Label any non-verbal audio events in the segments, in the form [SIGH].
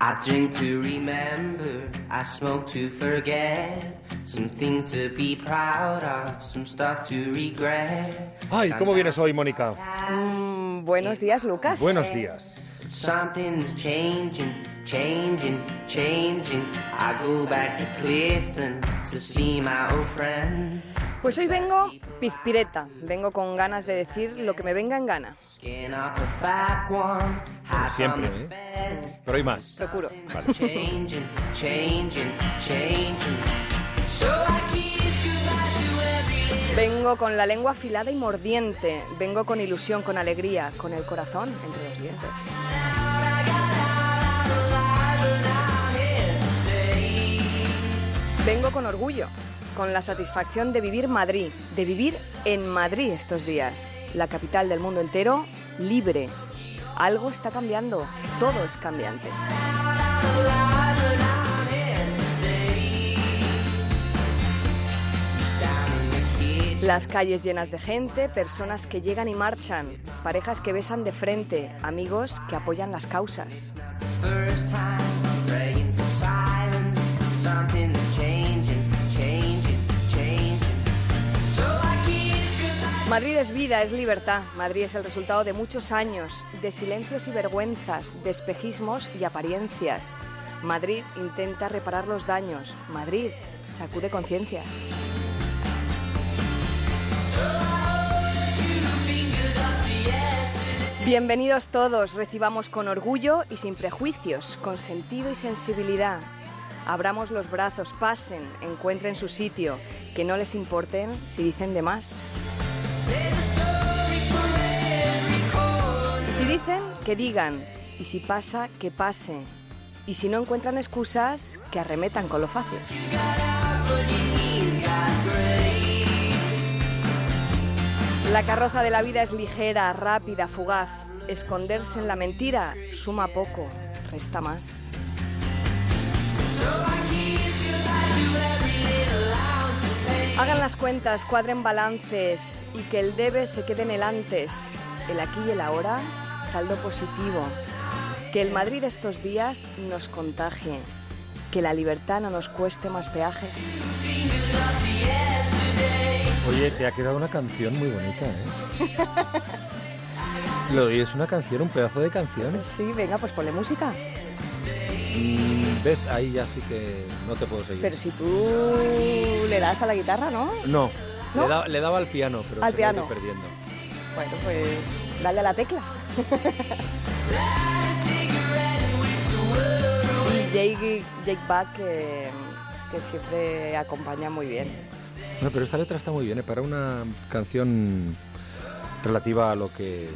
I drink to remember, I smoke to forget. Some things to be proud of, some stuff to regret. Ay, ¿cómo vienes hoy, Mónica? Mm, buenos días, Lucas. Buenos días. Something's changing, changing, changing. I go back to Clifton to see my old friend. Pues hoy vengo pizpireta, vengo con ganas de decir lo que me venga en gana. Skin up a fat one, siempre, ¿eh? Pero hay más. Procuro. Every Vengo con la lengua afilada y mordiente, vengo con ilusión, con alegría, con el corazón entre los dientes. Vengo con orgullo, con la satisfacción de vivir Madrid, de vivir en Madrid estos días, la capital del mundo entero, libre. Algo está cambiando, todo es cambiante. Las calles llenas de gente, personas que llegan y marchan, parejas que besan de frente, amigos que apoyan las causas. Madrid es vida, es libertad. Madrid es el resultado de muchos años, de silencios y vergüenzas, de espejismos y apariencias. Madrid intenta reparar los daños. Madrid sacude conciencias. Bienvenidos todos, recibamos con orgullo y sin prejuicios, con sentido y sensibilidad. Abramos los brazos, pasen, encuentren su sitio, que no les importen si dicen de más. Dicen, que digan. Y si pasa, que pase. Y si no encuentran excusas, que arremetan con lo fácil. La carroza de la vida es ligera, rápida, fugaz. Esconderse en la mentira suma poco, resta más. Hagan las cuentas, cuadren balances y que el debe se quede en el antes, el aquí y el ahora, saldo positivo. Que el Madrid de estos días nos contagie, que la libertad no nos cueste más peajes. Oye, te ha quedado una canción muy bonita, ¿eh? [LAUGHS] Lo es una canción, un pedazo de canción. Sí, venga, pues ponle música. Mm, ¿Ves? Ahí ya sí que no te puedo seguir. Pero si tú le das a la guitarra, ¿no? No, ¿No? Le, da- le daba al piano, pero Al se piano. perdiendo. Bueno, pues dale a la tecla. [LAUGHS] y Jake, Jake Buck, que, que siempre acompaña muy bien. No, pero esta letra está muy bien, ¿eh? Para una canción relativa a lo que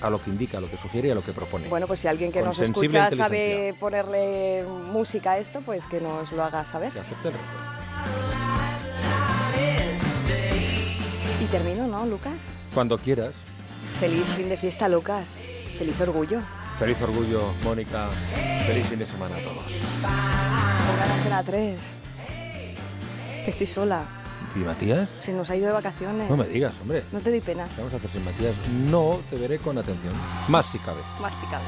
a lo que indica, a lo que sugiere y a lo que propone. Bueno, pues si alguien que Con nos escucha sabe ponerle música a esto, pues que nos lo haga saber. Que acepte el reto. Y termino, ¿no, Lucas? Cuando quieras. Feliz fin de fiesta, Lucas. Feliz orgullo. Feliz orgullo, Mónica. Feliz fin de semana a todos. Pongan Antena 3. Estoy sola. ¿Y Matías? Se nos ha ido de vacaciones. No me digas, hombre. No te doy pena. ¿Qué vamos a hacer sin Matías? No, te veré con atención. Más si cabe. Más si cabe.